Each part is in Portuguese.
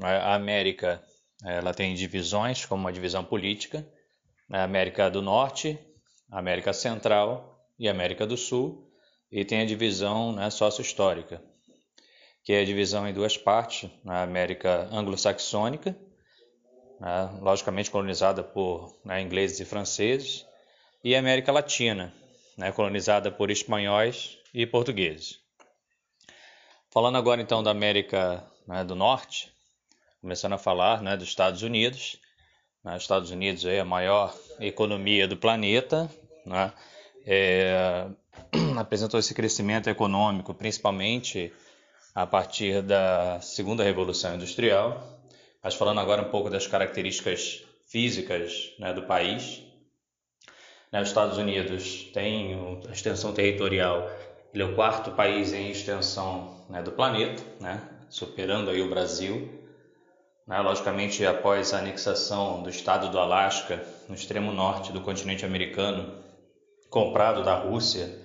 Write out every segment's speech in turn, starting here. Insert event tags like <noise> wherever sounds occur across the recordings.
A América ela tem divisões, como uma divisão política, a América do Norte, a América Central e a América do Sul, e tem a divisão né, sócio-histórica, que é a divisão em duas partes, na América anglo-saxônica, né, logicamente colonizada por né, ingleses e franceses, e a América Latina, né, colonizada por espanhóis e portugueses. Falando agora então da América né, do Norte, começando a falar né, dos Estados Unidos. Né, Estados Unidos é a maior economia do planeta, né, é, <clears throat> apresentou esse crescimento econômico principalmente a partir da segunda revolução industrial. Mas falando agora um pouco das características físicas né, do país, né, os Estados Unidos têm a extensão territorial, ele é o quarto país em extensão né, do planeta, né, superando aí o Brasil. Né, logicamente, após a anexação do estado do Alasca, no extremo norte do continente americano, comprado da Rússia,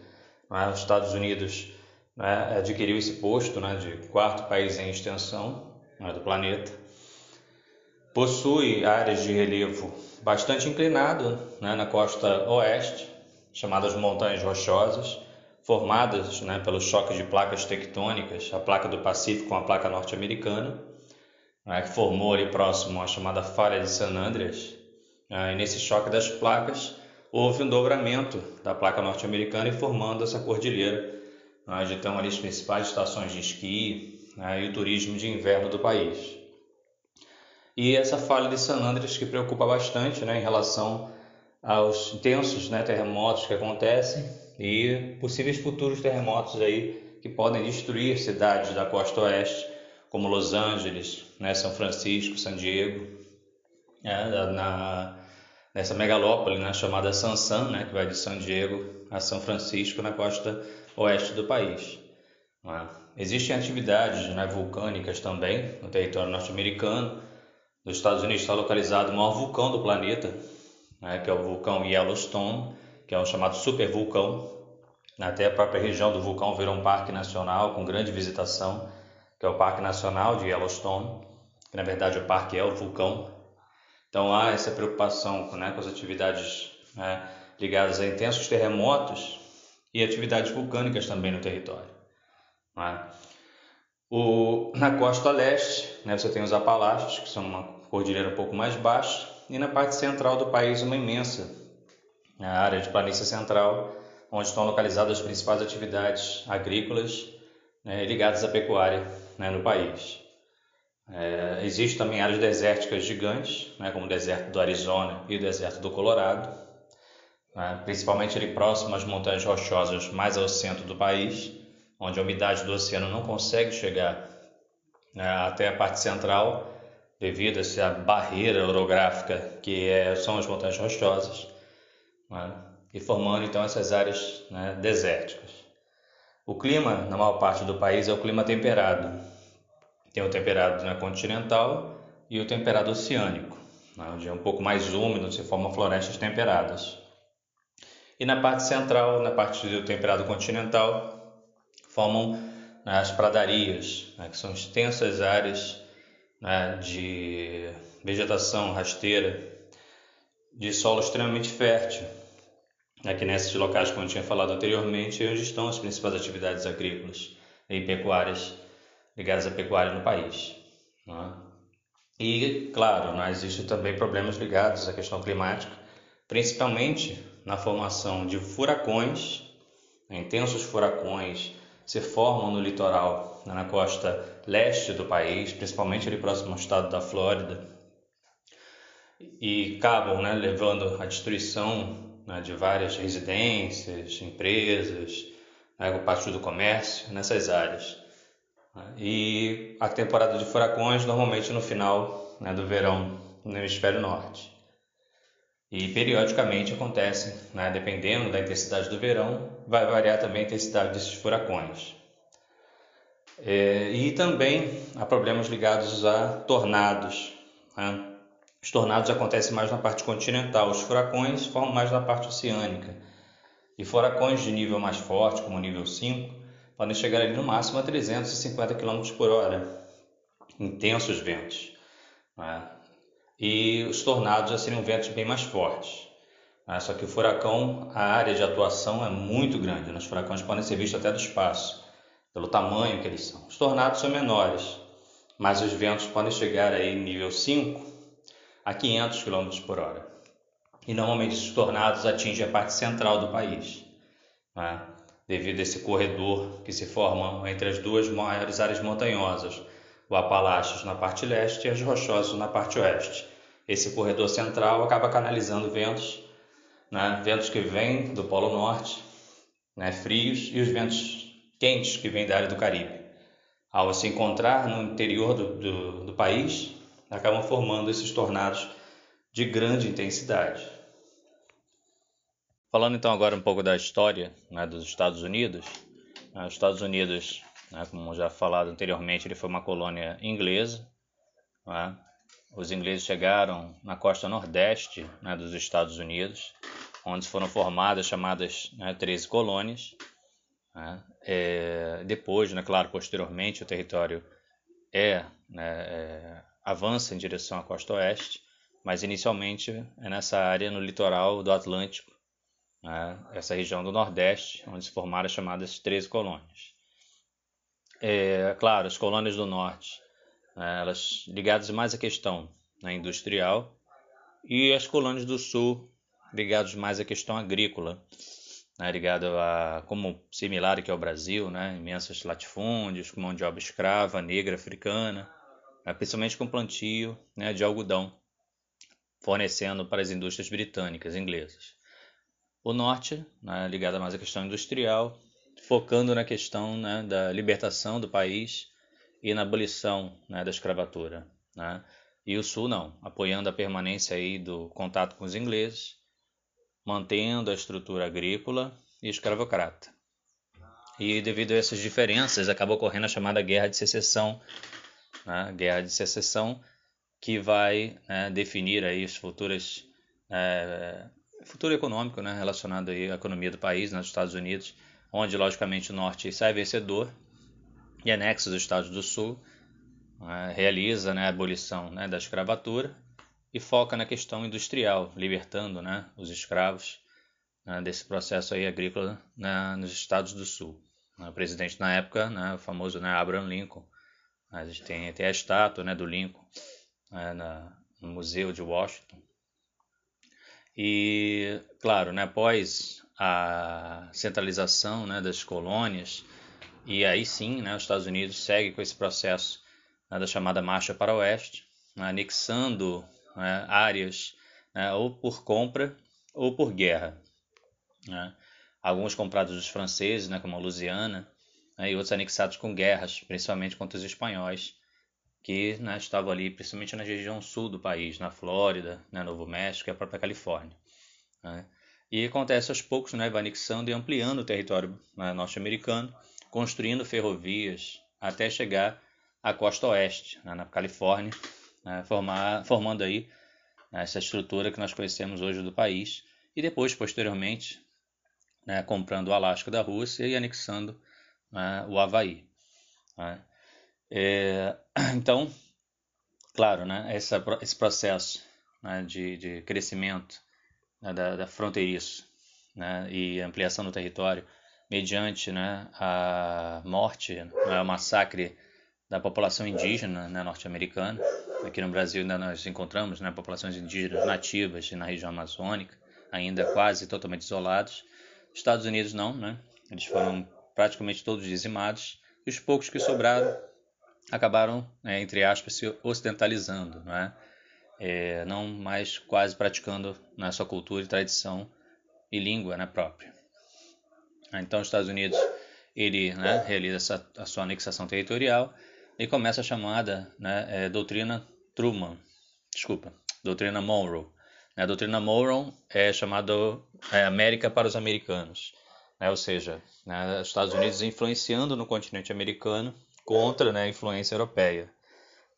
né, os Estados Unidos né, adquiriu esse posto né, de quarto país em extensão né, do planeta. Possui áreas de relevo bastante inclinado né, na costa oeste, chamadas montanhas rochosas, formadas pelo choque de placas tectônicas, a placa do Pacífico com a placa norte-americana, né, que formou ali próximo a chamada falha de San Andreas. Né, e nesse choque das placas houve um dobramento da placa norte-americana e formando essa cordilheira, onde estão ali as principais estações de esqui né, e o turismo de inverno do país. E essa falha de San Andreas que preocupa bastante né, em relação aos intensos né, terremotos que acontecem e possíveis futuros terremotos aí que podem destruir cidades da costa oeste, como Los Angeles, né, São Francisco, San Diego, né, na, nessa megalópole né, chamada Sansan, né, que vai de San Diego a São Francisco, na costa oeste do país. Né. Existem atividades né, vulcânicas também no território norte-americano. Nos Estados Unidos está localizado o maior vulcão do planeta, né, que é o vulcão Yellowstone, que é um chamado supervulcão. Até a própria região do vulcão virou um parque nacional com grande visitação, que é o Parque Nacional de Yellowstone, que na verdade o parque é o vulcão. Então há essa preocupação né, com as atividades né, ligadas a intensos terremotos e atividades vulcânicas também no território. Né? O, na costa leste, né, você tem os Apalaches, que são uma cordilheira um pouco mais baixa, e na parte central do país uma imensa a área de planície central, onde estão localizadas as principais atividades agrícolas né, ligadas à pecuária né, no país. É, Existem também áreas desérticas gigantes, né, como o deserto do Arizona e o deserto do Colorado, né, principalmente ali próximo às montanhas rochosas mais ao centro do país, onde a umidade do oceano não consegue chegar né, até a parte central, devido a essa barreira orográfica que é, são as montanhas rochosas né? e formando então essas áreas né, desérticas. O clima, na maior parte do país, é o clima temperado. Tem o temperado né, continental e o temperado oceânico, né, onde é um pouco mais úmido, se formam florestas temperadas. E na parte central, na parte do temperado continental, formam né, as pradarias, né, que são extensas áreas né, de vegetação rasteira, de solo extremamente fértil, aqui nesses locais, como eu tinha falado anteriormente, onde estão as principais atividades agrícolas e pecuárias ligadas à pecuária no país. É? E, claro, né, existem também problemas ligados à questão climática, principalmente na formação de furacões, né, intensos furacões se formam no litoral, né, na costa leste do país, principalmente ali próximo ao estado da Flórida, e acabam né, levando à destruição né, de várias residências, empresas, né, parte do comércio nessas áreas. E a temporada de furacões normalmente no final né, do verão no hemisfério norte. E periodicamente acontece, né, dependendo da intensidade do verão, vai variar também a intensidade desses furacões. É, e também há problemas ligados a tornados. Né? Os tornados acontecem mais na parte continental, os furacões formam mais na parte oceânica. E furacões de nível mais forte, como nível 5, podem chegar ali no máximo a 350 km por hora. intensos ventos. Né? E os tornados já seriam ventos bem mais fortes. Né? Só que o furacão, a área de atuação é muito grande. Né? Os furacões podem ser vistos até do espaço, pelo tamanho que eles são. Os tornados são menores, mas os ventos podem chegar aí nível 5 a 500 km por hora. E normalmente esses tornados atingem a parte central do país, né? devido a esse corredor que se forma entre as duas maiores áreas montanhosas, o Apalaches na parte leste e as Rochosas na parte oeste. Esse corredor central acaba canalizando ventos, né? ventos que vêm do Polo Norte, né? frios, e os ventos quentes que vêm da área do Caribe. Ao se encontrar no interior do, do, do país, acabam formando esses tornados de grande intensidade. Falando então agora um pouco da história né, dos Estados Unidos, né, os Estados Unidos, né, como já falado anteriormente, ele foi uma colônia inglesa. Né, os ingleses chegaram na costa nordeste né, dos Estados Unidos, onde foram formadas chamadas né, 13 colônias. É, depois, né, claro, posteriormente, o território é, né, é avança em direção à costa oeste, mas inicialmente é nessa área no litoral do Atlântico, né, essa região do Nordeste, onde se formaram as chamadas 13 colônias. É, claro, as colônias do Norte, né, elas ligadas mais à questão né, industrial, e as colônias do Sul ligadas mais à questão agrícola, né, ligado a como similar aqui ao Brasil, né, imensos latifúndios, mão de obra escrava, negra, africana, principalmente com plantio né, de algodão, fornecendo para as indústrias britânicas, inglesas. O norte, né, ligado mais à questão industrial, focando na questão né, da libertação do país e na abolição né, da escravatura. Né? E o sul não, apoiando a permanência aí do contato com os ingleses, mantendo a estrutura agrícola e escravocrata. E devido a essas diferenças, acaba ocorrendo a chamada Guerra de Secessão né, guerra de secessão, que vai né, definir aí as é, futuro econômico né, relacionado aí à economia do país, nos Estados Unidos, onde logicamente o norte sai vencedor e anexa os estados do sul, né, realiza né, a abolição né, da escravatura e foca na questão industrial, libertando né, os escravos né, desse processo aí agrícola né, nos estados do sul. O presidente na época, né, o famoso né, Abraham Lincoln, a gente tem até a estátua né, do Lincoln né, na, no Museu de Washington. E, claro, né, após a centralização né, das colônias, e aí sim né, os Estados Unidos seguem com esse processo né, da chamada Marcha para o Oeste, né, anexando né, áreas né, ou por compra ou por guerra. Né. Alguns comprados dos franceses, né, como a Louisiana, né, e outros anexados com guerras, principalmente contra os espanhóis, que né, estavam ali, principalmente na região sul do país, na Flórida, né, Novo México e a própria Califórnia. Né. E acontece aos poucos, né, vai anexando e ampliando o território né, norte-americano, construindo ferrovias até chegar à costa oeste, né, na Califórnia, né, formar, formando aí essa estrutura que nós conhecemos hoje do país, e depois, posteriormente, comprando o Alasca da Rússia e anexando né, o Havaí. Né? É, <clears throat> então, claro, né, essa, esse processo né, de, de, crescimento né, da, da fronteiriço né, e ampliação do território mediante né, a morte, né, o massacre da população indígena né, norte-americana. Aqui no Brasil ainda nós encontramos né, populações indígenas nativas na região amazônica, ainda quase totalmente isolados. Estados Unidos não, né? Eles foram praticamente todos dizimados, e os poucos que sobraram acabaram, né, entre aspas, se ocidentalizando, não, é? É, não mais quase praticando na sua cultura e tradição e língua né, própria. Então, os Estados Unidos ele né, realiza essa, a sua anexação territorial e começa a chamada né, é, doutrina Truman, desculpa, doutrina Monroe. A doutrina Monroe é chamada é, América para os americanos né? ou seja, né, os Estados Unidos influenciando no continente americano contra né, a influência europeia.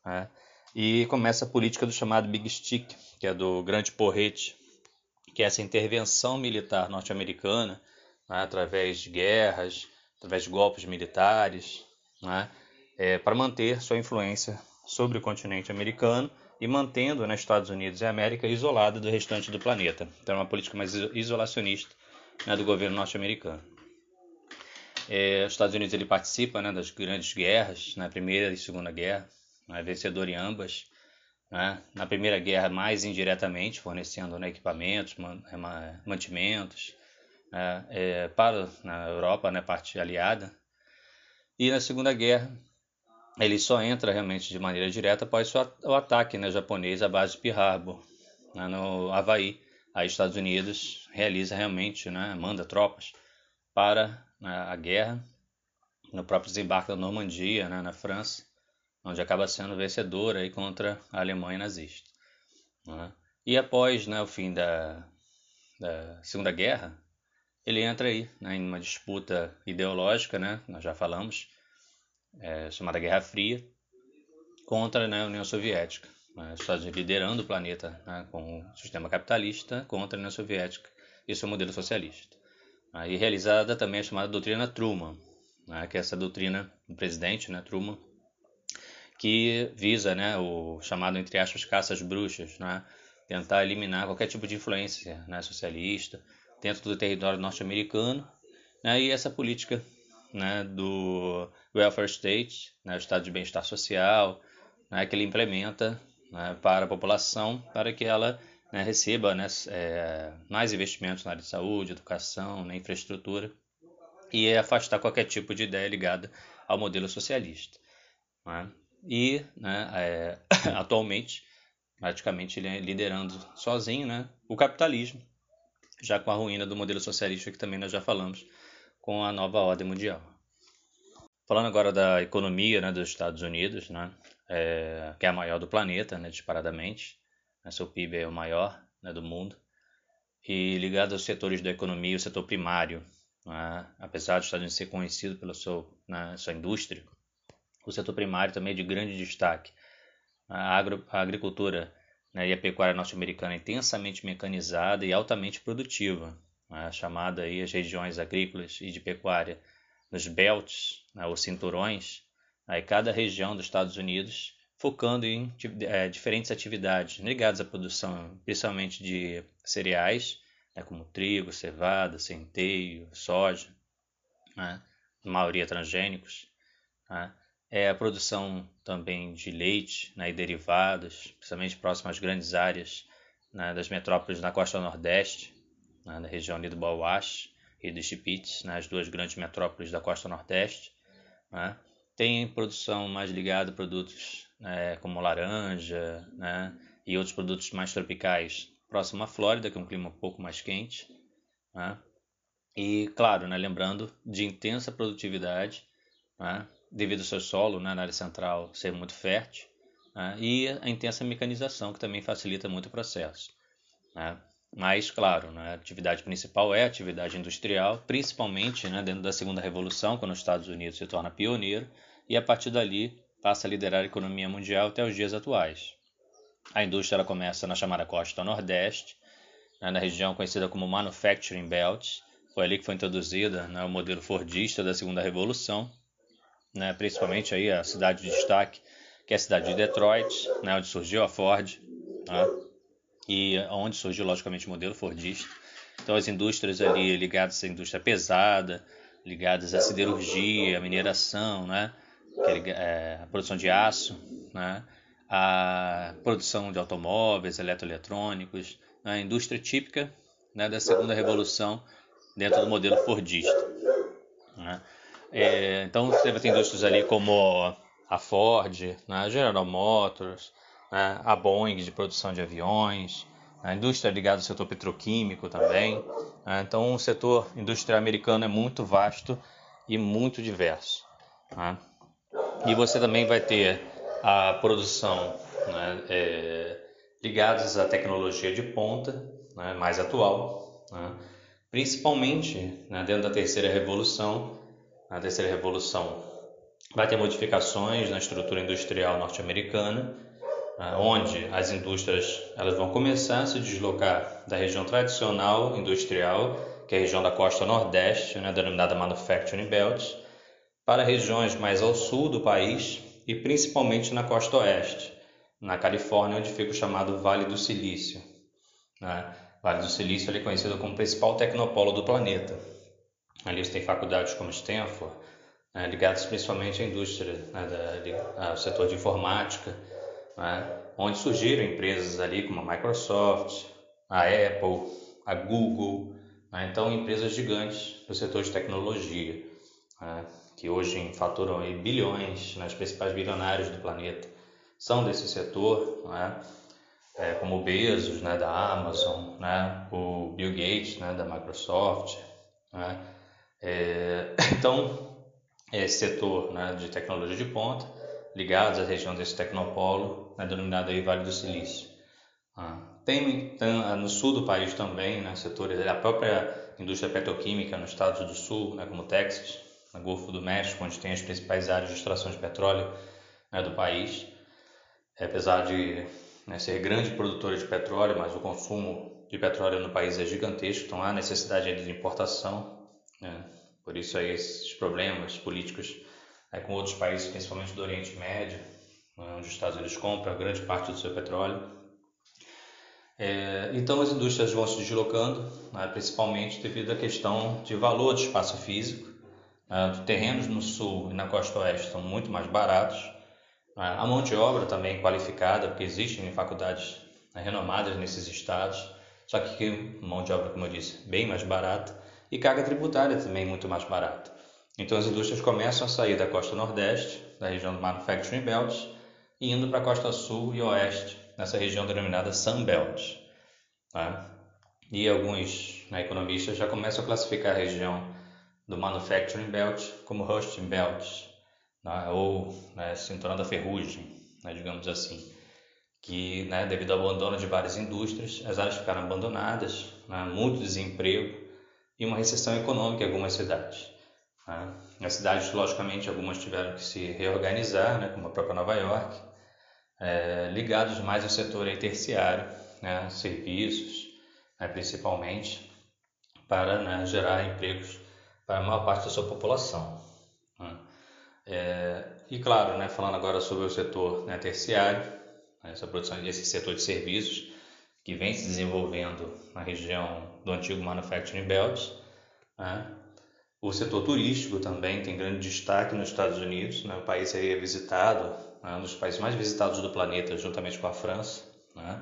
Né? E começa a política do chamado Big Stick, que é do grande porrete, que é essa intervenção militar norte-americana né, através de guerras, através de golpes militares, né, é, para manter sua influência sobre o continente americano e mantendo os né, Estados Unidos e a América isolada do restante do planeta. Então, é uma política mais isolacionista né, do governo norte-americano. É, os Estados Unidos ele participa né, das grandes guerras, na Primeira e Segunda Guerra, é vencedor em ambas. Né? Na Primeira Guerra, mais indiretamente, fornecendo né, equipamentos, é, mantimentos né, é, para a Europa, né, parte aliada. E na Segunda Guerra, ele só entra realmente de maneira direta após o ataque né, japonês à base de Pearl Harbor, né, no Havaí. Aí os Estados Unidos realiza realmente, né, manda tropas para né, a guerra no próprio desembarque da Normandia, né, na França, onde acaba sendo vencedor aí contra a Alemanha nazista. Né? E após né, o fim da, da Segunda Guerra, ele entra aí né, em uma disputa ideológica, né, nós já falamos, é, chamada Guerra Fria, contra né, a União Soviética. Né, Estados Unidos liderando o planeta né, com o sistema capitalista contra a União Soviética e seu modelo socialista. Aí realizada também a chamada doutrina Truman, né, que é essa doutrina do presidente né, Truman, que visa né, o chamado, entre aspas, caças bruxas, né, tentar eliminar qualquer tipo de influência né, socialista, dentro do território norte-americano, né, e essa política né, do welfare state, né, o estado de bem-estar social, né, que ele implementa né, para a população, para que ela né, receba né, é, mais investimentos na área de saúde, educação, na infraestrutura, e afastar qualquer tipo de ideia ligada ao modelo socialista. Né. E né, é, <coughs> atualmente, praticamente, ele é liderando sozinho né, o capitalismo, já com a ruína do modelo socialista que também nós já falamos, com a nova ordem mundial. Falando agora da economia né, dos Estados Unidos, né, é, que é a maior do planeta, né, disparadamente, né, seu PIB é o maior né, do mundo, e ligado aos setores da economia, o setor primário, né, apesar dos Estados Unidos ser conhecido pela sua, né, sua indústria, o setor primário também é de grande destaque. A, agro, a agricultura né, e a pecuária norte-americana é intensamente mecanizada e altamente produtiva, né, chamada aí as regiões agrícolas e de pecuária nos belts, né, ou cinturões, aí cada região dos Estados Unidos focando em é, diferentes atividades ligadas à produção, principalmente de cereais, né, como trigo, cevada, centeio, soja, né, maioria transgênicos, né, é a produção também de leite né, e derivados, principalmente próximo às grandes áreas né, das metrópoles na costa nordeste, né, na região ali do Bauache e do Chipits, né, as duas grandes metrópoles da costa nordeste. Né. Tem produção mais ligada a produtos né, como laranja né, e outros produtos mais tropicais próximo à Flórida, que é um clima um pouco mais quente. Né. E, claro, né, lembrando de intensa produtividade, né, devido ao seu solo né, na área central ser muito fértil, né, e a intensa mecanização, que também facilita muito o processo. Né. Mas, claro, né, a atividade principal é a atividade industrial, principalmente né, dentro da segunda revolução, quando os Estados Unidos se torna pioneiro, e a partir dali passa a liderar a economia mundial até os dias atuais. A indústria começa na chamada costa nordeste, né, na região conhecida como Manufacturing Belt, foi ali que foi introduzida né, o modelo fordista da segunda revolução, né, principalmente aí a cidade de destaque, que é a cidade de Detroit, né, onde surgiu a Ford, né, e onde surgiu logicamente o modelo fordista. Então as indústrias ali ligadas à indústria pesada, ligadas à siderurgia, à mineração, né, é, a produção de aço, né, a produção de automóveis, eletroeletrônicos, né, a indústria típica né, da segunda revolução dentro do modelo fordista. Né. É, então você ter indústrias ali como a Ford, né, a General Motors, né, a Boeing de produção de aviões, a indústria ligada ao setor petroquímico também. Né, então o setor industrial americano é muito vasto e muito diverso. Né. E você também vai ter a produção né, é, ligadas à tecnologia de ponta, né, mais atual, né, principalmente né, dentro da terceira revolução, a terceira revolução vai ter modificações na estrutura industrial norte-americana, ah, onde as indústrias elas vão começar a se deslocar da região tradicional industrial, que é a região da costa nordeste, né, denominada Manufacturing Belt, para regiões mais ao sul do país, e principalmente na costa oeste, na Califórnia, onde fica o chamado Vale do Silício. Né? Vale do Silício é conhecido como o principal tecnopolo do planeta. Ali você tem faculdades como Stanford, né, ligadas principalmente à indústria, né, da, ao setor de informática, né, onde surgiram empresas ali como a Microsoft, a Apple, a Google, né, então empresas gigantes do setor de tecnologia, né, que hoje faturam bilhões, né, principais bilionários do planeta, são desse setor, né, é, como o Bezos né, da Amazon, né, o Bill Gates né, da Microsoft. Né, é, <coughs> então, esse setor né, de tecnologia de ponta, ligados à região desse tecnopolo, né, denominado aí Vale do Silício. Ah, tem, tem, no sul do país também, né, setores, a própria indústria petroquímica nos estados do sul, né, como Texas, no Golfo do México, onde tem as principais áreas de extração de petróleo né, do país. Apesar de né, ser grande produtora de petróleo, mas o consumo de petróleo no país é gigantesco, então há necessidade de importação. Né? Por isso aí esses problemas políticos é, com outros países, principalmente do Oriente Médio, né, onde os Estados Unidos compram grande parte do seu petróleo. É, então as indústrias vão se deslocando, né, principalmente devido à questão de valor de espaço físico. Né, terrenos no sul e na costa oeste são muito mais baratos. Né, a mão de obra também qualificada, porque existem faculdades né, renomadas nesses estados, só que mão de obra, como eu disse, bem mais barata e carga tributária também muito mais barata. Então as indústrias começam a sair da costa nordeste, da região do Manufacturing Belt, e indo para a costa sul e oeste, nessa região denominada Sun Belt. Tá? E alguns né, economistas já começam a classificar a região do Manufacturing Belt como Rusting Belt, né, ou né, cinturão da ferrugem, né, digamos assim, que né, devido ao abandono de várias indústrias, as áreas ficaram abandonadas, né, muito desemprego, e uma recessão econômica em algumas cidades. Né? As cidades, logicamente, algumas tiveram que se reorganizar, né, como a própria Nova York, é, ligados mais ao setor terciário, serviços, principalmente, para gerar empregos para a maior parte da sua população. Né? É, e claro, né, falando agora sobre o setor né, terciário, né, essa produção desse setor de serviços, que vem se desenvolvendo na região do antigo Manufacturing Belt. Né? O setor turístico também tem grande destaque nos Estados Unidos. Né? O país é visitado, é um dos países mais visitados do planeta, juntamente com a França. Né?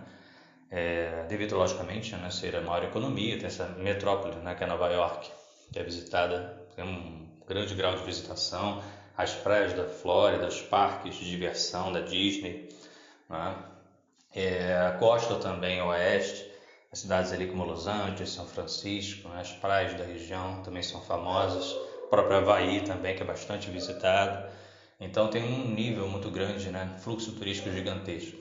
É, devido, logicamente, né, ser a maior economia, tem essa metrópole, né, que é Nova York, que é visitada, tem um grande grau de visitação, as praias da Flórida, os parques de diversão da Disney. Né? É, a costa também oeste, as cidades ali como Los Angeles, São Francisco, né, as praias da região também são famosas, o próprio Havaí também que é bastante visitado. Então tem um nível muito grande, né, fluxo turístico gigantesco.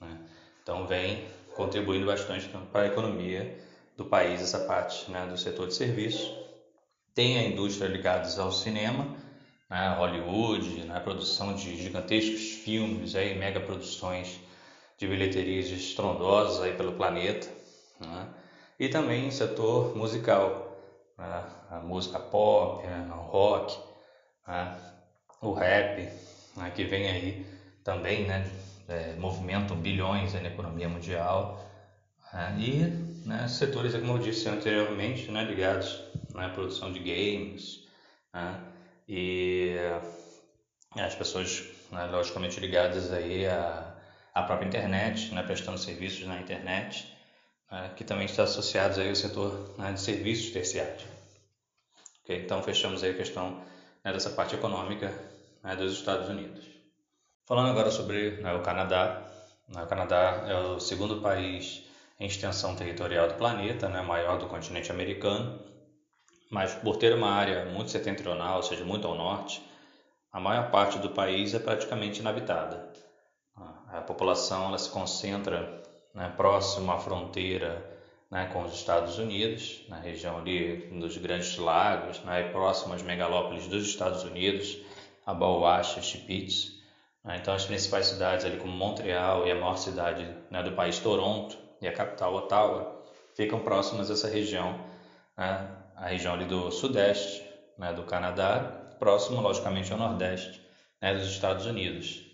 Né? Então vem contribuindo bastante para a economia do país essa parte né, do setor de serviços. Tem a indústria ligada ao cinema, né, Hollywood, né, produção de gigantescos filmes, aí, mega produções de bilheterias estrondosas aí pelo planeta, né? e também o setor musical, né? a música pop, né? o rock, né? o rap, né? que vem aí também, né? É, movimentam bilhões na economia mundial, né? e né? setores, como eu disse anteriormente, né? ligados à produção de games, né? e as pessoas, né? logicamente, ligadas aí a a própria internet, né, prestando serviços na internet, né, que também está associados aí ao setor né, de serviços terciários. Okay? Então fechamos aí a questão né, dessa parte econômica né, dos Estados Unidos. Falando agora sobre né, o Canadá, né, o Canadá é o segundo país em extensão territorial do planeta, né, maior do continente americano, mas por ter uma área muito setentrional, ou seja, muito ao norte, a maior parte do país é praticamente inabitada. A população ela se concentra né, próximo à fronteira né, com os Estados Unidos, na região ali dos Grandes Lagos, né, próximo às megalópolis dos Estados Unidos, a Bauacha, Chipitz. Né, então, as principais cidades ali como Montreal e a maior cidade né, do país, Toronto, e a capital, Ottawa, ficam próximas a essa região, né, a região ali do sudeste né, do Canadá, próximo, logicamente, ao nordeste né, dos Estados Unidos.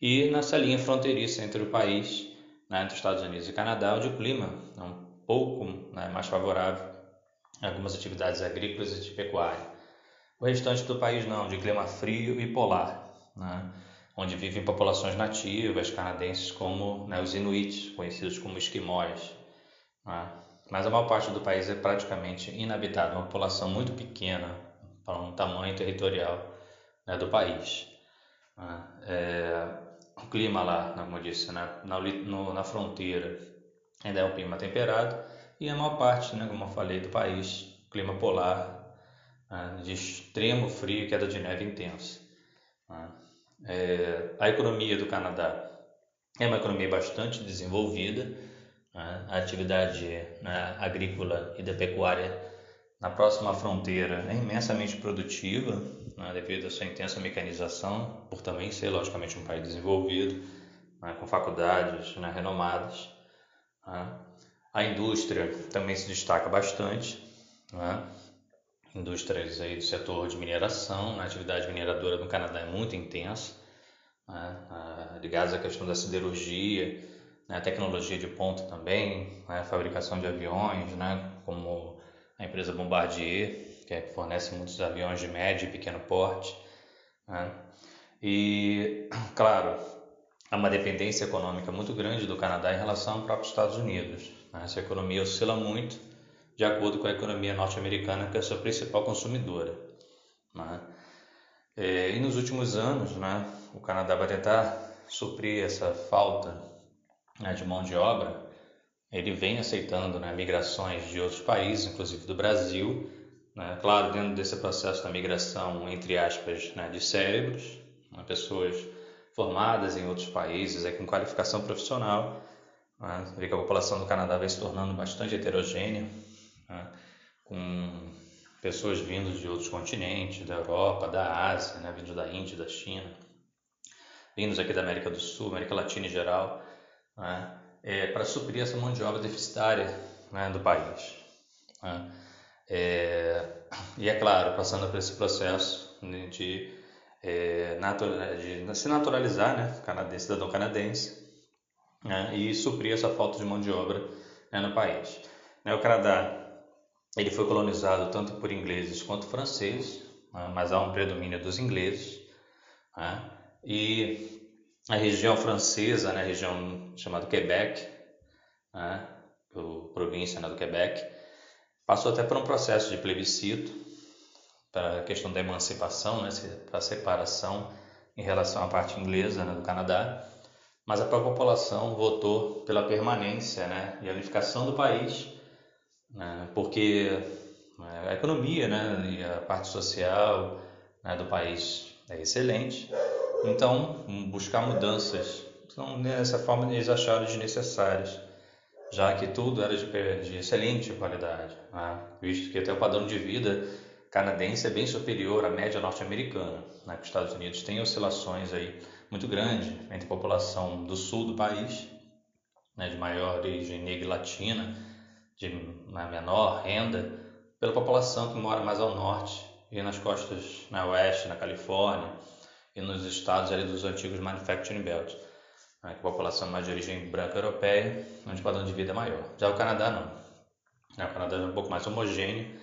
E nessa linha fronteiriça entre o país, né, entre os Estados Unidos e Canadá, onde o clima é um pouco né, mais favorável algumas atividades agrícolas e de pecuária. O restante do país não, de clima frio e polar, né, onde vivem populações nativas canadenses como né, os Inuits, conhecidos como esquimós. Né, mas a maior parte do país é praticamente inabitado, uma população muito pequena para um tamanho territorial né, do país. Né. É, o clima lá, como eu disse, na, na, no, na fronteira ainda é um clima temperado e a maior parte, né, como eu falei, do país, clima polar né, de extremo frio e queda de neve intensa. É, a economia do Canadá é uma economia bastante desenvolvida, né, a atividade né, agrícola e da pecuária na próxima fronteira é imensamente produtiva, né, devido à sua intensa mecanização, por também ser, logicamente, um país desenvolvido, né, com faculdades né, renomadas. Né. A indústria também se destaca bastante. Indústrias aí do setor de mineração, a atividade mineradora no Canadá é muito intensa, né, ligadas à questão da siderurgia, né, tecnologia de ponta também, né, fabricação de aviões, né, como a empresa Bombardier, que é, fornece muitos aviões de médio e pequeno porte. Né? E, claro, há uma dependência econômica muito grande do Canadá em relação ao próprio Estados Unidos. Né? Essa economia oscila muito de acordo com a economia norte-americana, que é a sua principal consumidora. Né? É, e nos últimos anos, né, o Canadá vai tentar suprir essa falta né, de mão de obra. Ele vem aceitando né, migrações de outros países, inclusive do Brasil, né? Claro, dentro desse processo da migração, entre aspas, né, de cérebros, né, pessoas formadas em outros países, é, com qualificação profissional, né? vê que a população do Canadá vai se tornando bastante heterogênea, né? com pessoas vindas de outros continentes, da Europa, da Ásia, né? vindos da Índia, da China, vindos aqui da América do Sul, América Latina em geral, né? é, para suprir essa mão de obra deficitária né? do país. Né? É, e é claro, passando por esse processo de, é, de se naturalizar, né, canadense, cidadão canadense, né, e suprir essa falta de mão de obra né, no país. Né, o Canadá ele foi colonizado tanto por ingleses quanto franceses, né, mas há um predomínio dos ingleses. Né, e a região francesa, né, a região chamada Quebec, né, província né, do Quebec, Passou até por um processo de plebiscito para a questão da emancipação, né, para a separação em relação à parte inglesa né, do Canadá, mas a população votou pela permanência né, e a unificação do país, né, porque né, a economia né, e a parte social né, do país é excelente, então buscar mudanças, então, dessa forma eles acharam desnecessárias já que tudo era de, de excelente qualidade, né? visto que até o padrão de vida canadense é bem superior à média norte-americana. Né? Os Estados Unidos têm oscilações aí muito grandes entre a população do sul do país, né, de maior origem negra e latina, de menor renda, pela população que mora mais ao norte e nas costas na oeste, na Califórnia e nos estados ali dos antigos manufacturing belts né, com população mais de origem branca europeia, onde o padrão de vida é maior. Já o Canadá não. Né, o Canadá é um pouco mais homogêneo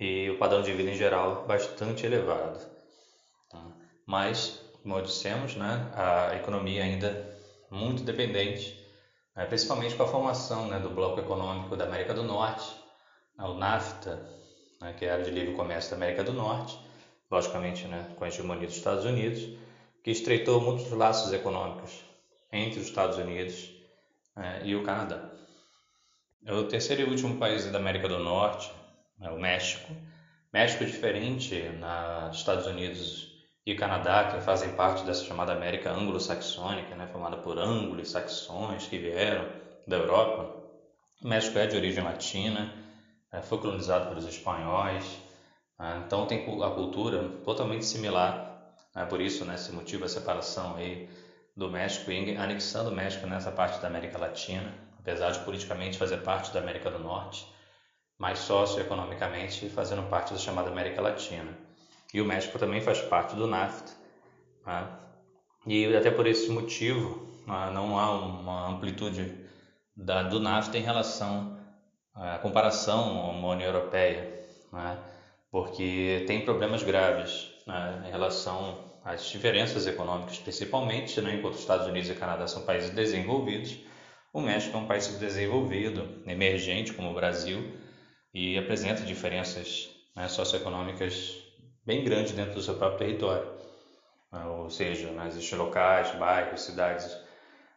e o padrão de vida em geral bastante elevado. Tá? Mas, como dissemos, né, a economia ainda muito dependente, né, principalmente com a formação né, do bloco econômico da América do Norte, né, o NAFTA, né, que é a área de livre comércio da América do Norte, logicamente né, com a hegemonia dos Estados Unidos, que estreitou muitos laços econômicos entre os Estados Unidos é, e o Canadá. O terceiro e último país da América do Norte é o México. México é diferente nos Estados Unidos e Canadá, que fazem parte dessa chamada América anglo-saxônica, né, formada por ângulos saxões que vieram da Europa. O México é de origem latina, é, foi colonizado pelos espanhóis, é, então tem a cultura totalmente similar, é, por isso né, se motiva a separação aí do México e anexando o México nessa parte da América Latina, apesar de politicamente fazer parte da América do Norte, mas socioeconomicamente fazendo parte da chamada América Latina. E o México também faz parte do NAFTA, Né? E até por esse motivo, né, não há uma amplitude da, do NAFTA em relação à comparação à União Europeia, né? porque tem problemas graves né, em relação às diferenças econômicas, principalmente, né, enquanto os Estados Unidos e Canadá são países desenvolvidos, o México é um país desenvolvido, emergente como o Brasil, e apresenta diferenças né, socioeconômicas bem grandes dentro do seu próprio território. Né, ou seja, né, existem locais, bairros, cidades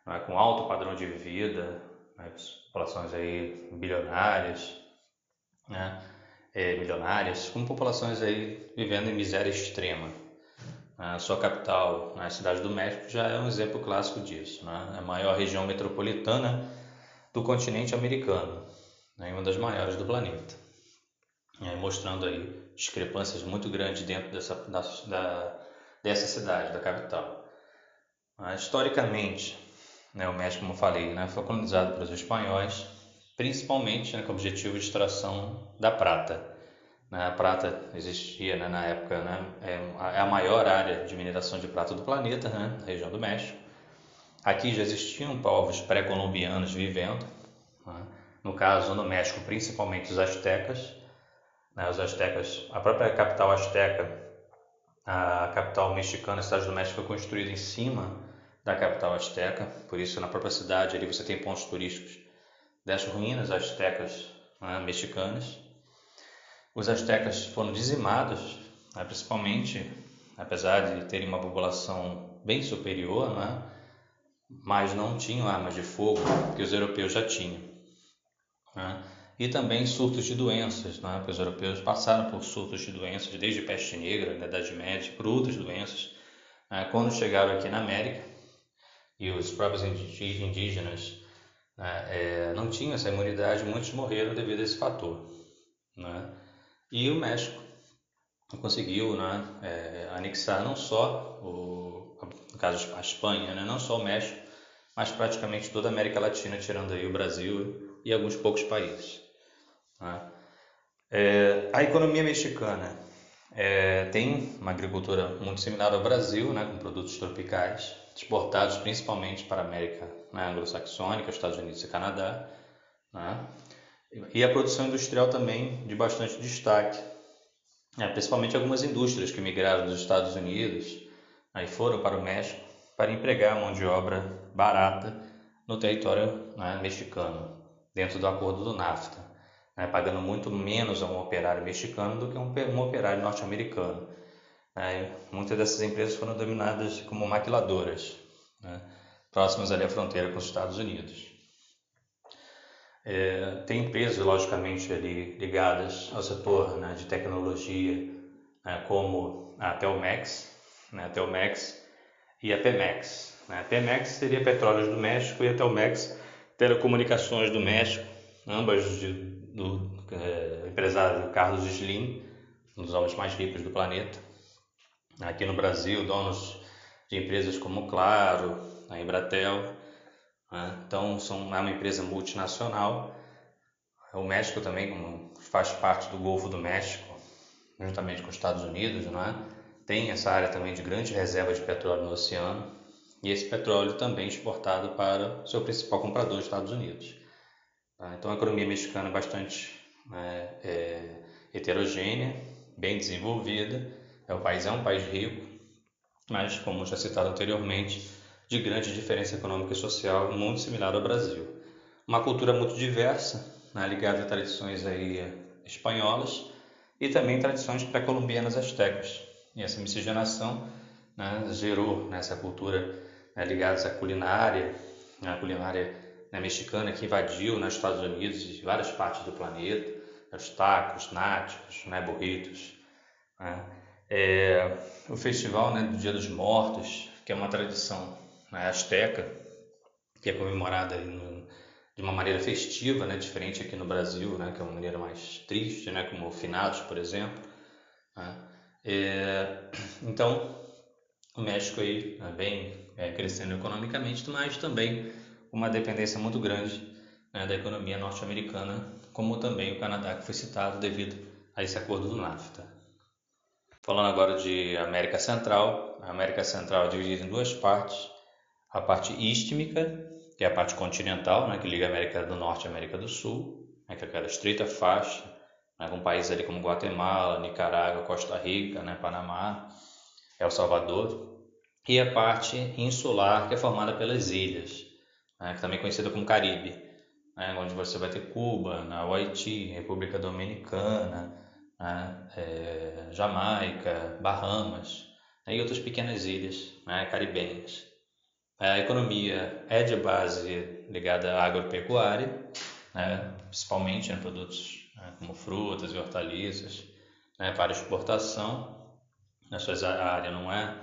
né, com alto padrão de vida, né, populações aí bilionárias, né, é, milionárias, com populações aí vivendo em miséria extrema. A sua capital, a cidade do México, já é um exemplo clássico disso. Né? É a maior região metropolitana do continente americano, né? uma das maiores do planeta, é, mostrando aí discrepâncias muito grandes dentro dessa, da, da, dessa cidade, da capital. Mas, historicamente, né, o México, como eu falei, né, foi colonizado pelos espanhóis, principalmente né, com o objetivo de extração da prata. Né, a prata existia né, na época, né, é, é a maior área de mineração de prata do planeta, né, na região do México. Aqui já existiam povos pré-colombianos vivendo, né, no caso no México, principalmente os astecas. Né, os astecas, a própria capital asteca, a capital mexicana, a cidade do México, foi construída em cima da capital asteca, por isso na própria cidade ali você tem pontos turísticos das ruínas astecas né, mexicanas. Os astecas foram dizimados, né, principalmente, apesar de terem uma população bem superior, né, mas não tinham armas de fogo que os europeus já tinham. Né, e também surtos de doenças, né, porque os europeus passaram por surtos de doenças desde peste negra, na Idade Média, por outras doenças. Né, quando chegaram aqui na América, e os próprios indígenas né, é, não tinham essa imunidade, muitos morreram devido a esse fator. Né? E o México conseguiu né, é, anexar não só, o, no caso a Espanha, né, não só o México, mas praticamente toda a América Latina, tirando aí o Brasil e alguns poucos países. Né? É, a economia mexicana é, tem uma agricultura muito similar ao Brasil, né, com produtos tropicais, exportados principalmente para a América né, anglo-saxônica, Estados Unidos e Canadá. Né? E a produção industrial também de bastante destaque, né, principalmente algumas indústrias que migraram dos Estados Unidos aí foram para o México para empregar mão de obra barata no território né, mexicano, dentro do acordo do NAFTA, né, pagando muito menos a um operário mexicano do que um, um operário norte-americano. Né. Muitas dessas empresas foram dominadas como maquiladoras. Né próximas ali à fronteira com os Estados Unidos. É, tem empresas, logicamente, ali ligadas ao setor né, de tecnologia, né, como a Telmex, né, a Telmex e a Pemex. Né. A Pemex seria Petróleos do México e a Telmex Telecomunicações do México, ambas de, do é, empresário Carlos Slim, um dos homens mais ricos do planeta. Aqui no Brasil, donos de empresas como Claro, a Embratel. Né? Então, são, é uma empresa multinacional. O México também como faz parte do Golfo do México, juntamente com os Estados Unidos, não é? tem essa área também de grande reserva de petróleo no oceano e esse petróleo também exportado para seu principal comprador, os Estados Unidos. Tá? Então, a economia mexicana é bastante né, é, heterogênea, bem desenvolvida. É, o país é um país rico, mas, como já citado anteriormente, de grande diferença econômica e social, muito similar ao Brasil. Uma cultura muito diversa, né, ligada a tradições aí espanholas e também tradições pré-colombianas astecas. E essa miscigenação né, gerou nessa cultura né, ligada à culinária, né, a culinária né, mexicana que invadiu nos né, Estados Unidos e várias partes do planeta, os tacos, nachos, né, burritos. Né. É, o festival né, do Dia dos Mortos, que é uma tradição né, asteca, que é comemorada no, de uma maneira festiva, né, diferente aqui no Brasil, né, que é uma maneira mais triste, né, como finados, por exemplo. Né. É, então, o México aí né, é, crescendo economicamente, mas também uma dependência muito grande né, da economia norte-americana, como também o Canadá, que foi citado devido a esse acordo do NAFTA. Falando agora de América Central, a América Central é dividida em duas partes. A parte istmica, que é a parte continental, né, que liga a América do Norte a América do Sul, né, que é aquela estreita faixa, né, com países ali como Guatemala, Nicarágua, Costa Rica, né, Panamá, El Salvador. E a parte insular, que é formada pelas ilhas, né, que também é conhecida como Caribe, né, onde você vai ter Cuba, né, o Haiti, República Dominicana, né, é, Jamaica, Bahamas né, e outras pequenas ilhas né, caribenhas. A economia é de base ligada à agropecuária, né, principalmente em produtos né, como frutas e hortaliças, né, para exportação. A sua área não é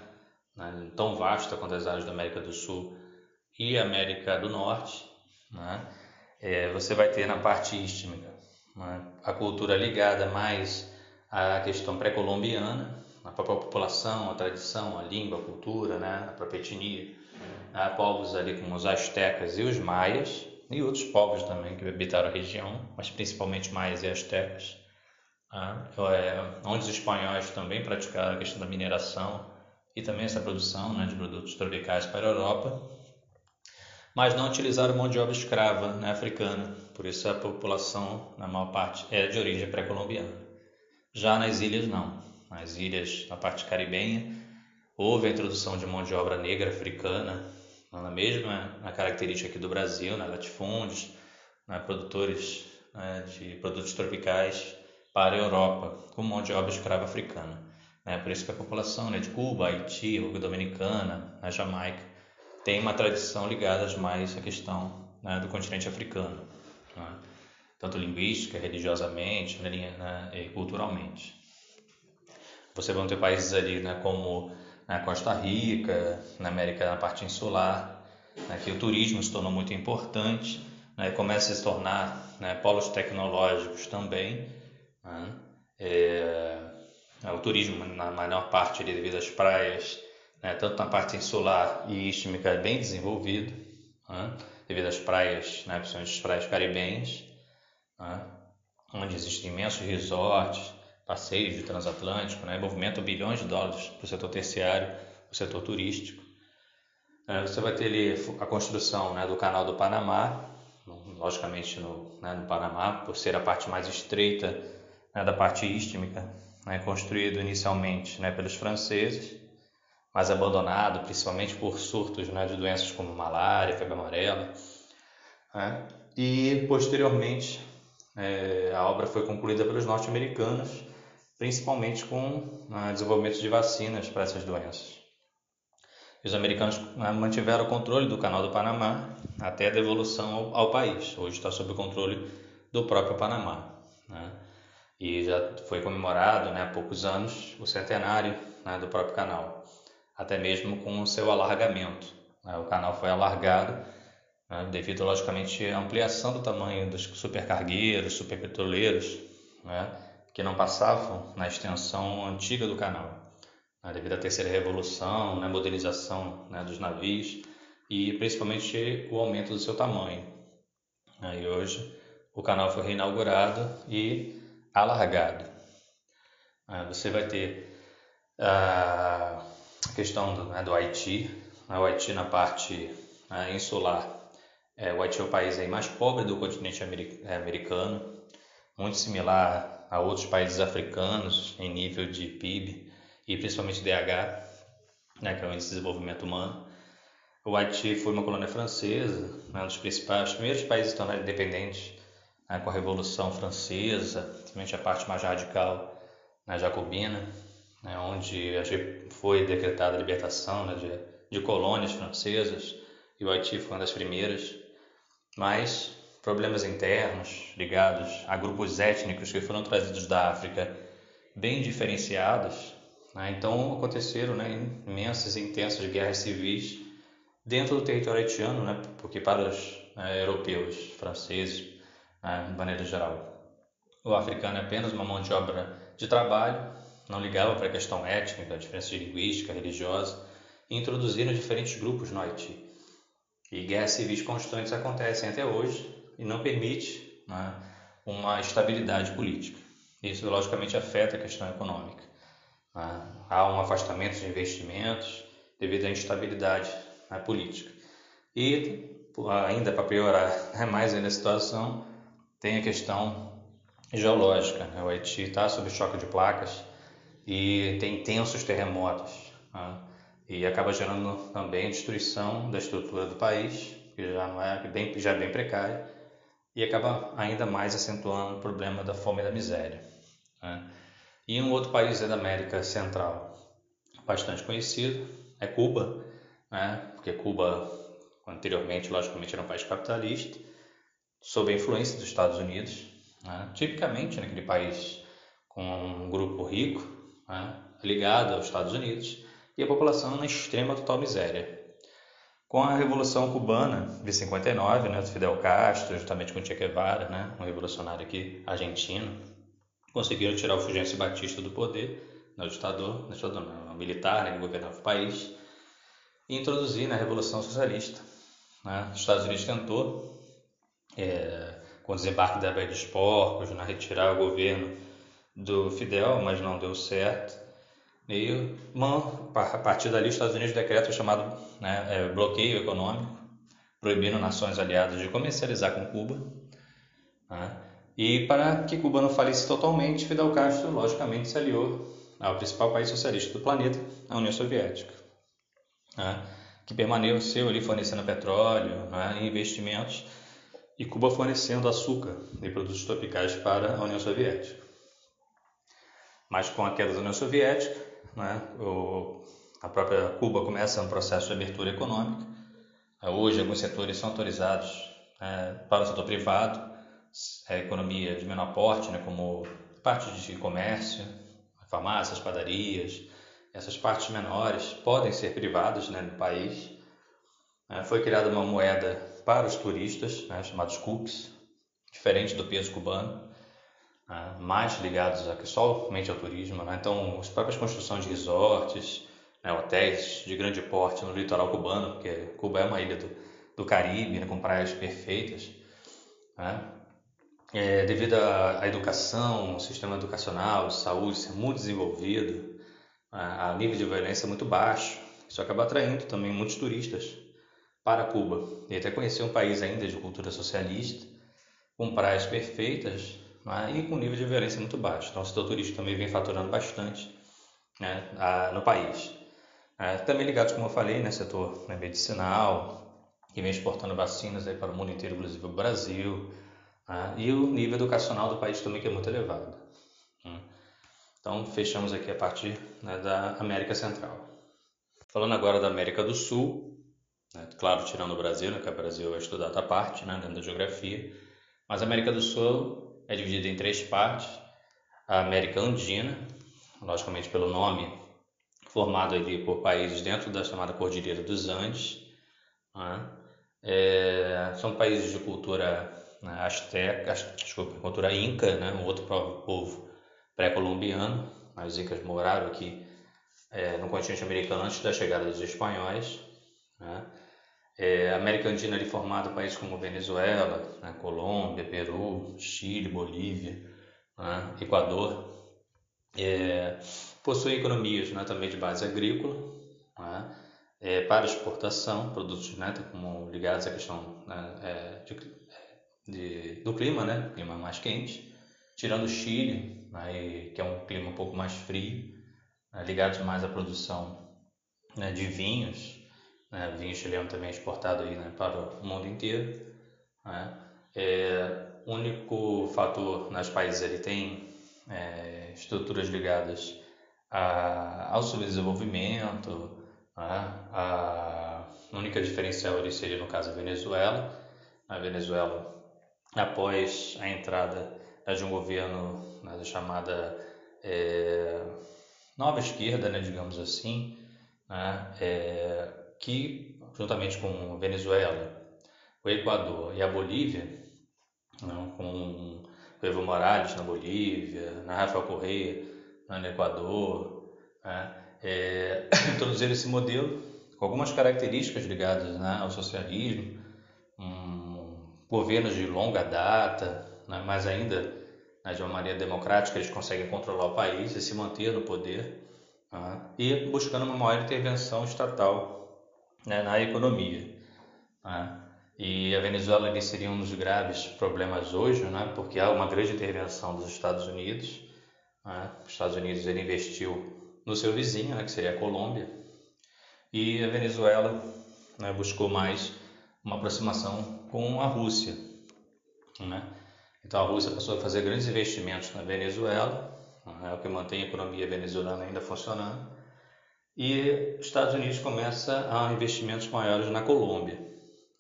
né, tão vasta quanto as áreas da América do Sul e América do Norte. Né, é, você vai ter na parte istmica né, a cultura ligada mais à questão pré-colombiana, a própria população, a tradição, a língua, a cultura, né, a própria etnia Há povos ali como os astecas e os maias, e outros povos também que habitaram a região, mas principalmente maias e astecas, ah, onde os espanhóis também praticaram a questão da mineração e também essa produção né, de produtos tropicais para a Europa, mas não utilizaram mão de obra escrava né, africana, por isso a população, na maior parte, é de origem pré-colombiana. Já nas ilhas, não. Nas ilhas, na parte caribenha, houve a introdução de mão de obra negra africana, na mesma na característica aqui do Brasil, né, latifúndios, né, produtores né, de produtos tropicais para a Europa, com mão de obra escrava africana. Né, por isso que a população né, de Cuba, Haiti, República Dominicana, a Jamaica, tem uma tradição ligada mais à questão né, do continente africano, né, tanto linguística, religiosamente né, e culturalmente. Você vai ter países ali né, como na Costa Rica, na América, na parte insular, né, que o turismo se tornou muito importante, né, começa a se tornar né, polos tecnológicos também. Né, é, o turismo, na maior parte, ali, devido às praias, né, tanto na parte insular e istmica, é bem desenvolvido, né, devido às praias, né, principalmente as praias caribenhas, né, onde existem imensos resorts, passeios de transatlântico, né, movimento bilhões de dólares para o setor terciário, o setor turístico. É, você vai ter ali a construção né, do canal do Panamá, logicamente no, né, no Panamá, por ser a parte mais estreita né, da parte istmica, né, construído inicialmente né, pelos franceses, mas abandonado principalmente por surtos né, de doenças como malária, febre amarela. Né, e posteriormente é, a obra foi concluída pelos norte-americanos principalmente com o desenvolvimento de vacinas para essas doenças. Os americanos né, mantiveram o controle do Canal do Panamá até a devolução ao, ao país. Hoje está sob o controle do próprio Panamá. Né? E já foi comemorado né, há poucos anos o centenário né, do próprio canal, até mesmo com o seu alargamento. Né? O canal foi alargado né, devido, logicamente, à ampliação do tamanho dos supercargueiros, superpetroleiros, né? que não passavam na extensão antiga do canal, né, devido à terceira revolução, né, modernização né, dos navios e principalmente o aumento do seu tamanho. Né, e hoje o canal foi reinaugurado e alargado. Você vai ter questão do, né, do Haiti, né, o Haiti na parte né, insular. É, o Haiti é o país aí mais pobre do continente americano, muito similar a outros países africanos em nível de PIB e principalmente DH, né, que é o Índice de Desenvolvimento Humano. O Haiti foi uma colônia francesa, né, um dos principais, os primeiros países a tornar independentes né, com a Revolução Francesa, principalmente a parte mais radical né, jacobina, né, onde foi decretada a libertação né, de, de colônias francesas e o Haiti foi uma das primeiras. Mas problemas internos ligados a grupos étnicos que foram trazidos da África bem diferenciados. Né? Então aconteceram né, imensas e intensas guerras civis dentro do território haitiano, né? porque para os né, europeus, franceses, né, de maneira geral, o africano é apenas uma mão de obra de trabalho, não ligava para a questão étnica, a diferença linguística, religiosa, e introduziram diferentes grupos no Haiti. E guerras civis constantes acontecem até hoje, e não permite né, uma estabilidade política. Isso, logicamente, afeta a questão econômica. Né? Há um afastamento de investimentos devido à instabilidade né, política. E, ainda para piorar <laughs> né, mais ainda a situação, tem a questão geológica. Né? O Haiti está sob choque de placas e tem intensos terremotos. Né? E acaba gerando também destruição da estrutura do país, que já, não é, bem, já é bem precária, e acaba ainda mais acentuando o problema da fome e da miséria. Né? E um outro país da América Central, bastante conhecido, é Cuba, né? porque Cuba, anteriormente, logicamente, era um país capitalista, sob a influência dos Estados Unidos, né? tipicamente naquele país com um grupo rico, né? ligado aos Estados Unidos, e a população na extrema total miséria. Com a Revolução Cubana de 59, né, Fidel Castro, juntamente com Che Guevara, né, um revolucionário aqui argentino, conseguiram tirar o Fulgêncio Batista do poder, né, o ditador, o ditador não, o militar né, que governava o país, e introduzir na né, Revolução Socialista. Né. Os Estados Unidos tentou, é, com o desembarque da Baía dos Porcos, né, retirar o governo do Fidel, mas não deu certo. E uma, a partir dali, os Estados Unidos decretam o chamado né, é, bloqueio econômico, proibindo nações aliadas de comercializar com Cuba. Né? E para que Cuba não falisse totalmente, Fidel Castro, logicamente, se aliou ao principal país socialista do planeta, a União Soviética, né? que permaneceu ali fornecendo petróleo né, e investimentos, e Cuba fornecendo açúcar e produtos tropicais para a União Soviética. Mas com a queda da União Soviética, né, o, a própria Cuba começa um processo de abertura econômica. Hoje, alguns setores são autorizados né, para o setor privado, a economia de menor porte, né, como parte de comércio, farmácias, padarias, essas partes menores podem ser privadas né, no país. É, foi criada uma moeda para os turistas, né, chamados CUPs, diferente do peso cubano, né, mais ligados aqui somente ao turismo. Né? Então, as próprias construções de resorts, né, hotéis de grande porte no litoral cubano, porque Cuba é uma ilha do, do Caribe, né, com praias perfeitas. Né? é, devido à, educação, o sistema educacional, de saúde ser muito desenvolvido, a, a nível de violência muito baixo, isso acaba atraindo também muitos turistas para Cuba. E até conhecer um país ainda de cultura socialista, com praias perfeitas né, e com nível de violência muito baixo. Então, o setor turístico também vem faturando bastante né, a, no país. É, também ligados, como eu falei, né, setor né, medicinal, que vem exportando vacinas aí para o mundo inteiro, inclusive o Brasil, né? E o nível educacional do país também que é muito elevado. Né? Então, fechamos aqui a partir né, da América Central. Falando agora da América do Sul, né, claro, tirando o Brasil, né, que o Brasil é estudado à parte, né, dentro da geografia, mas a América do Sul é dividida em três partes. A América Andina, logicamente pelo nome, formado ali por países dentro da chamada Cordilheira dos Andes. Né? É, são países de cultura né, Azteca, desculpa, cultura Inca, né, um outro povo pré-colombiano. Os Incas moraram aqui é, no continente americano antes da chegada dos espanhóis. Né? É, América Andina ali formada países como Venezuela, né, Colômbia, Peru, Chile, Bolívia, né, Equador. É, possui economias né, também de base agrícola, né, é, para exportação, produtos né, como ligados à questão né, é, de de, do clima, né? Clima mais quente, tirando o Chile, né? que é um clima um pouco mais frio, né? ligados mais à produção né? de vinhos, né? vinho chileno também é exportado aí, né? para o mundo inteiro. Né? É, único fator nos países ele tem é, estruturas ligadas a, ao subdesenvolvimento, né? a única diferencial ali seria no caso a Venezuela. A Venezuela após a entrada de um governo né, chamada é, nova esquerda, né, digamos assim, né, é, que juntamente com Venezuela, o Equador e a Bolívia, né, com o Evo Morales na Bolívia, na Rafael Correia né, no Equador, né, é, <coughs> introduziram esse modelo com algumas características ligadas né, ao socialismo, um, governos de longa data, né, mas ainda né, de uma maneira democrática eles conseguem controlar o país e se manter no poder. né, e buscando uma maior intervenção estatal né, na economia. Né. E a Venezuela seria um dos graves problemas hoje, né, porque há uma grande intervenção dos Estados Unidos. Né, os Estados Unidos ele investiu no seu vizinho, né, que seria a Colômbia, e a Venezuela né, buscou mais uma aproximação com a Rússia. Né? Então a Rússia passou a fazer grandes investimentos na Venezuela, né, o que mantém a economia venezuelana ainda funcionando, e os Estados Unidos começa a investimentos maiores na Colômbia.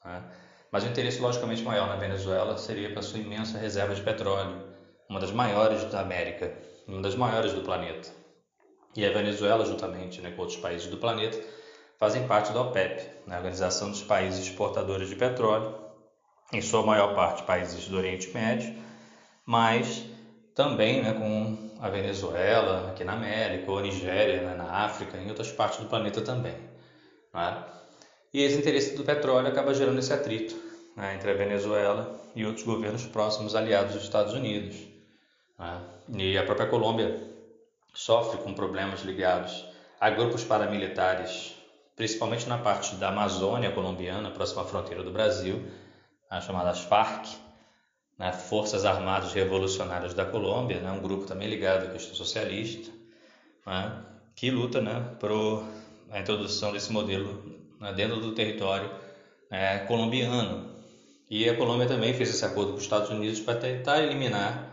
Né? Mas o interesse logicamente maior na Venezuela seria para sua imensa reserva de petróleo, uma das maiores da América, uma das maiores do planeta. E a Venezuela, juntamente né, com outros países do planeta, fazem parte da OPEP, né, a Organização dos Países Exportadores de Petróleo, em sua maior parte países do Oriente Médio, mas também né, com a Venezuela, aqui na América, ou a Nigéria, né, na África, em outras partes do planeta também. Né? E esse interesse do petróleo acaba gerando esse atrito né, entre a Venezuela e outros governos próximos aliados dos Estados Unidos. Né? E a própria Colômbia sofre com problemas ligados a grupos paramilitares, principalmente na parte da Amazônia colombiana, próxima à fronteira do Brasil, as chamadas FARC, né, Forças Armadas Revolucionárias da Colômbia, né, um grupo também ligado à questão socialista, né, que luta né, por a introdução desse modelo né, dentro do território né, colombiano. E a Colômbia também fez esse acordo com os Estados Unidos para tentar eliminar,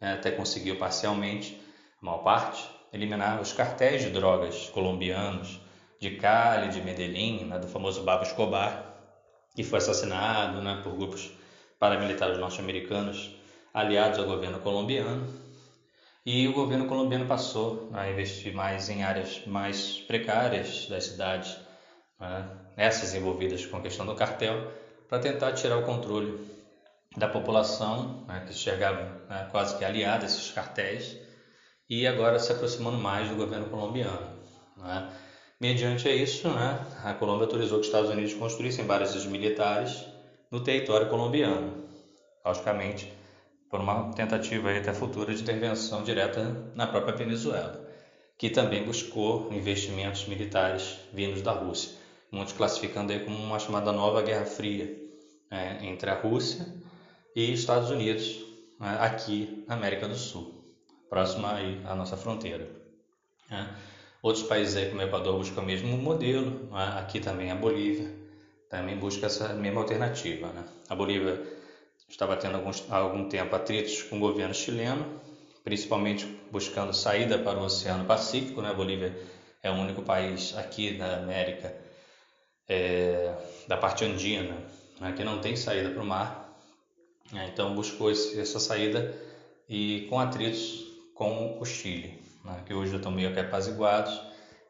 né, até conseguiu parcialmente, a maior parte, eliminar os cartéis de drogas colombianos, de Cali, de Medellín, né, do famoso Babo Escobar, que foi assassinado né, por grupos paramilitares norte-americanos aliados ao governo colombiano. E o governo colombiano passou a investir mais em áreas mais precárias das cidades, né, essas envolvidas com a questão do cartel, para tentar tirar o controle da população, né, que enxergava né, quase que aliada a esses cartéis, e agora se aproximando mais do governo colombiano. Né. Mediante isso, né, a Colômbia autorizou que os Estados Unidos construíssem bases militares no território colombiano, logicamente por uma tentativa até futura de intervenção direta na própria Venezuela, que também buscou investimentos militares vindos da Rússia, muitos classificando aí como uma chamada nova Guerra Fria né, entre a Rússia e Estados Unidos né, aqui na América do Sul, próxima aí à nossa fronteira. Né. Outros países aí, como o Equador buscam o mesmo modelo, né? aqui também a Bolívia também busca essa mesma alternativa. Né? A Bolívia estava tendo alguns, há algum tempo atritos com o governo chileno, principalmente buscando saída para o Oceano Pacífico. Né? A Bolívia é o único país aqui na América é, da parte andina né? que não tem saída para o mar. Né? Então buscou esse, essa saída e com atritos com o Chile né, que hoje estão meio que apaziguados,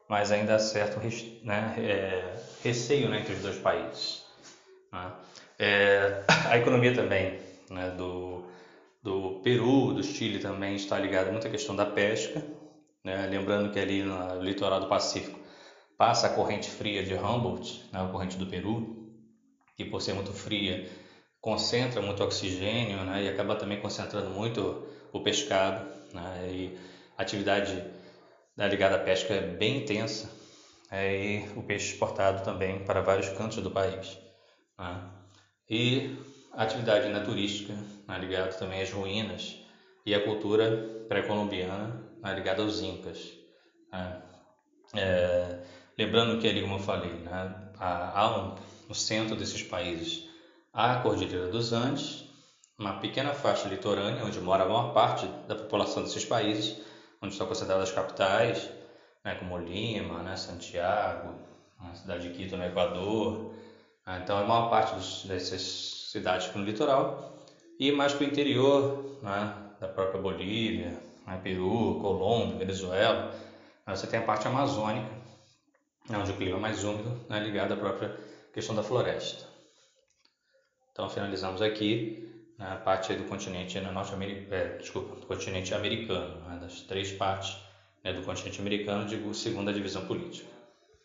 mas ainda há certo né, é, receio né, entre os dois países. Né. É, a economia também né, do, do Peru, do Chile também está ligada muito à questão da pesca, né, lembrando que ali no litoral do Pacífico passa a corrente fria de Humboldt, né, a corrente do Peru, que por ser muito fria concentra muito oxigênio né, e acaba também concentrando muito o pescado. Né, e a atividade ligada à pesca é bem intensa é, e o peixe exportado também para vários cantos do país. Né? E a atividade naturística né, ligada também às ruínas e a cultura pré-colombiana né, ligada aos incas. Né? É, lembrando que ali, como eu falei, né, há um, no centro desses países há a Cordilheira dos Andes, uma pequena faixa litorânea onde mora a maior parte da população desses países, onde estão concentradas as capitais, né, como Lima, né, Santiago, a cidade de Quito no Equador. Né, então, a maior parte dos, dessas cidades ficam no litoral e mais para o interior né, da própria Bolívia, né, Peru, Colômbia, Venezuela. Né, você tem a parte amazônica, né, onde o clima é mais úmido, né, ligado à própria questão da floresta. Então, finalizamos aqui a parte do continente norte-americano, é, desculpa, do continente americano, né, das três partes né, do continente americano, digo segunda divisão política.